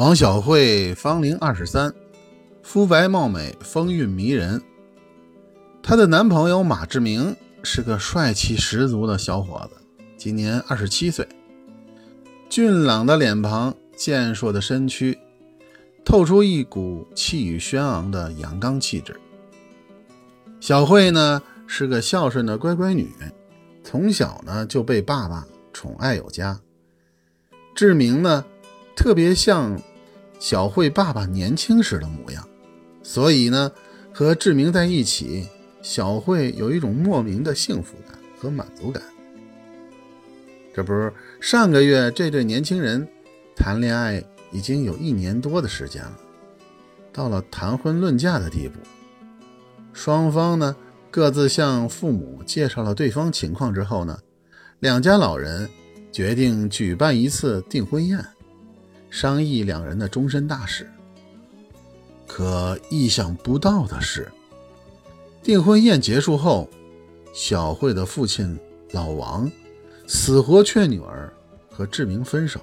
王小慧芳龄二十三，肤白貌美，风韵迷人。她的男朋友马志明是个帅气十足的小伙子，今年二十七岁，俊朗的脸庞，健硕的身躯，透出一股气宇轩昂的阳刚气质。小慧呢是个孝顺的乖乖女，从小呢就被爸爸宠爱有加。志明呢特别像。小慧爸爸年轻时的模样，所以呢，和志明在一起，小慧有一种莫名的幸福感和满足感。这不是上个月这对年轻人谈恋爱已经有一年多的时间了，到了谈婚论嫁的地步。双方呢各自向父母介绍了对方情况之后呢，两家老人决定举办一次订婚宴。商议两人的终身大事。可意想不到的是，订婚宴结束后，小慧的父亲老王死活劝女儿和志明分手。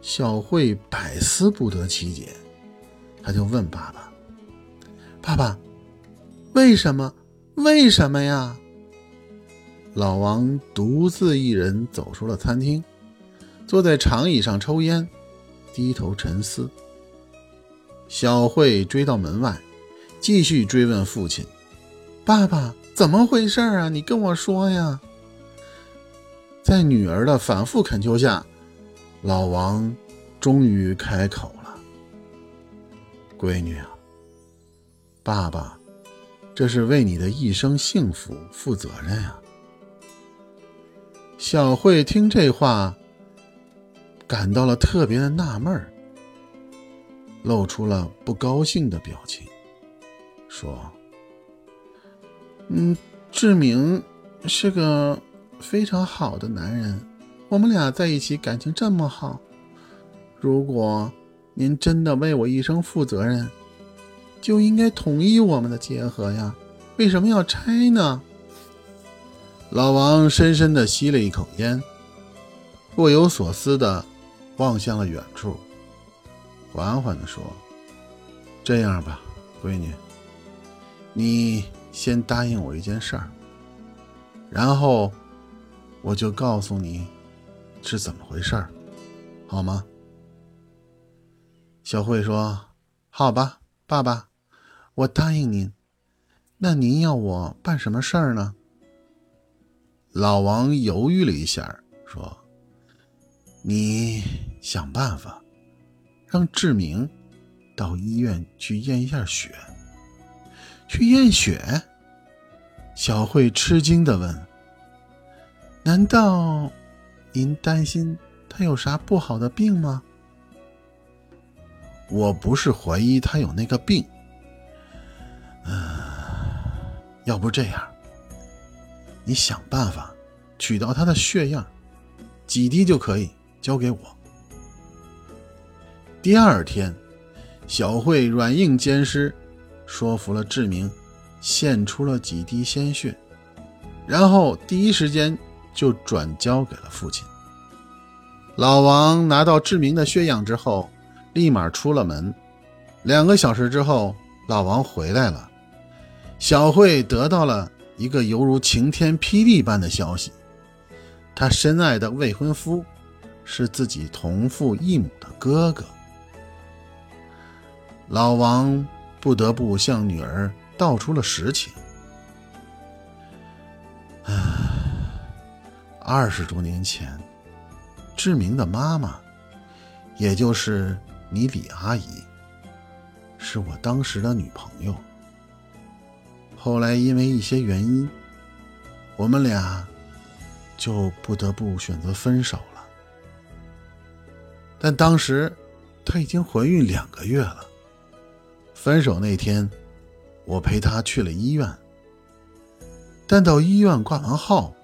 小慧百思不得其解，他就问爸爸：“爸爸，为什么？为什么呀？”老王独自一人走出了餐厅。坐在长椅上抽烟，低头沉思。小慧追到门外，继续追问父亲：“爸爸，怎么回事啊？你跟我说呀！”在女儿的反复恳求下，老王终于开口了：“闺女啊，爸爸这是为你的一生幸福负责任啊。”小慧听这话。感到了特别的纳闷，露出了不高兴的表情，说：“嗯，志明是个非常好的男人，我们俩在一起感情这么好，如果您真的为我一生负责任，就应该同意我们的结合呀，为什么要拆呢？”老王深深的吸了一口烟，若有所思的。望向了远处，缓缓地说：“这样吧，闺女，你先答应我一件事儿，然后我就告诉你是怎么回事儿，好吗？”小慧说：“好吧，爸爸，我答应您。那您要我办什么事儿呢？”老王犹豫了一下，说。你想办法让志明到医院去验一下血。去验血？小慧吃惊的问：“难道您担心他有啥不好的病吗？”我不是怀疑他有那个病。嗯，要不这样，你想办法取到他的血样，几滴就可以。交给我。第二天，小慧软硬兼施，说服了志明，献出了几滴鲜血，然后第一时间就转交给了父亲。老王拿到志明的血样之后，立马出了门。两个小时之后，老王回来了，小慧得到了一个犹如晴天霹雳般的消息：她深爱的未婚夫。是自己同父异母的哥哥，老王不得不向女儿道出了实情。唉，二十多年前，志明的妈妈，也就是你李阿姨，是我当时的女朋友。后来因为一些原因，我们俩就不得不选择分手了。但当时，她已经怀孕两个月了。分手那天，我陪她去了医院。但到医院挂完号，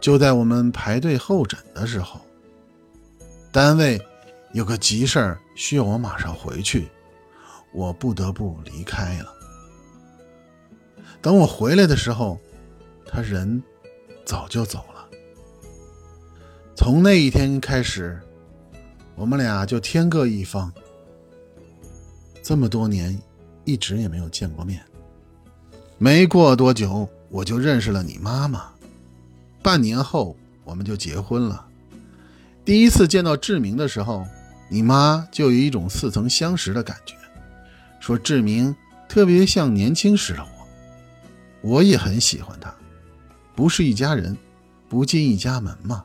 就在我们排队候诊的时候，单位有个急事儿需要我马上回去，我不得不离开了。等我回来的时候，他人早就走了。从那一天开始。我们俩就天各一方。这么多年，一直也没有见过面。没过多久，我就认识了你妈妈。半年后，我们就结婚了。第一次见到志明的时候，你妈就有一种似曾相识的感觉，说志明特别像年轻时的我。我也很喜欢他，不是一家人，不进一家门嘛。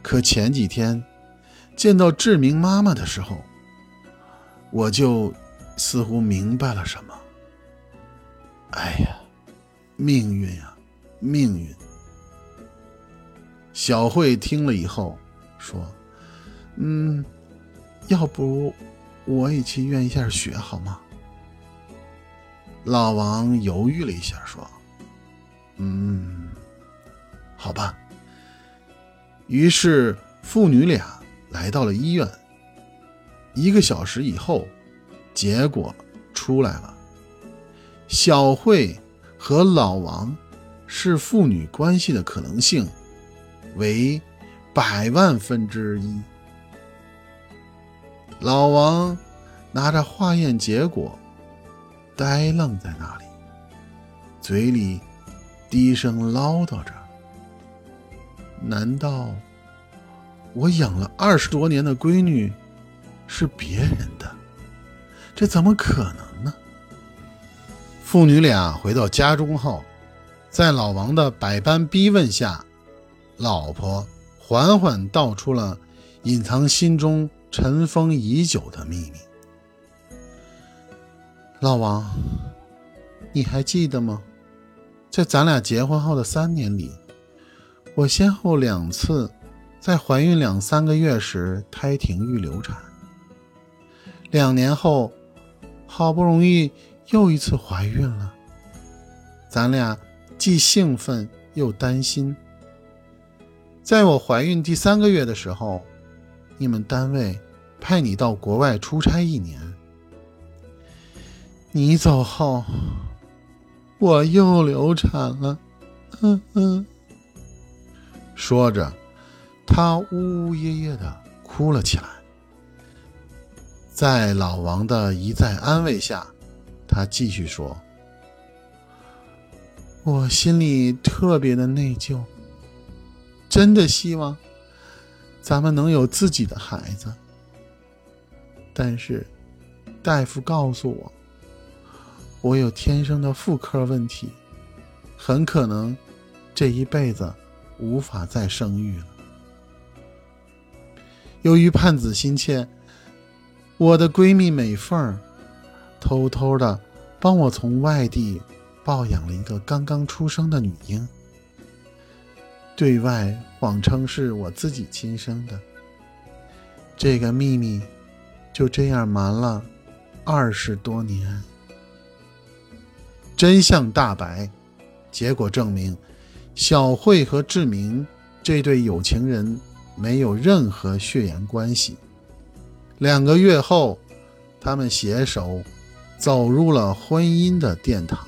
可前几天见到志明妈妈的时候，我就似乎明白了什么。哎呀，命运呀，命运！小慧听了以后说：“嗯，要不我也去验一下血好吗？”老王犹豫了一下说：“嗯，好吧。”于是父女俩来到了医院。一个小时以后，结果出来了。小慧和老王是父女关系的可能性为百万分之一。老王拿着化验结果，呆愣在那里，嘴里低声唠叨着：“难道我养了二十多年的闺女是别人的？这怎么可能呢？”父女俩回到家中后，在老王的百般逼问下，老婆缓缓道出了隐藏心中尘封已久的秘密。老王，你还记得吗？在咱俩结婚后的三年里，我先后两次在怀孕两三个月时胎停预流产。两年后，好不容易。又一次怀孕了，咱俩既兴奋又担心。在我怀孕第三个月的时候，你们单位派你到国外出差一年。你走后，我又流产了。嗯嗯，说着，他呜呜咽咽的哭了起来。在老王的一再安慰下。他继续说：“我心里特别的内疚，真的希望咱们能有自己的孩子。但是大夫告诉我，我有天生的妇科问题，很可能这一辈子无法再生育了。由于盼子心切，我的闺蜜美凤儿。”偷偷的帮我从外地抱养了一个刚刚出生的女婴，对外谎称是我自己亲生的。这个秘密就这样瞒了二十多年。真相大白，结果证明小慧和志明这对有情人没有任何血缘关系。两个月后，他们携手。走入了婚姻的殿堂。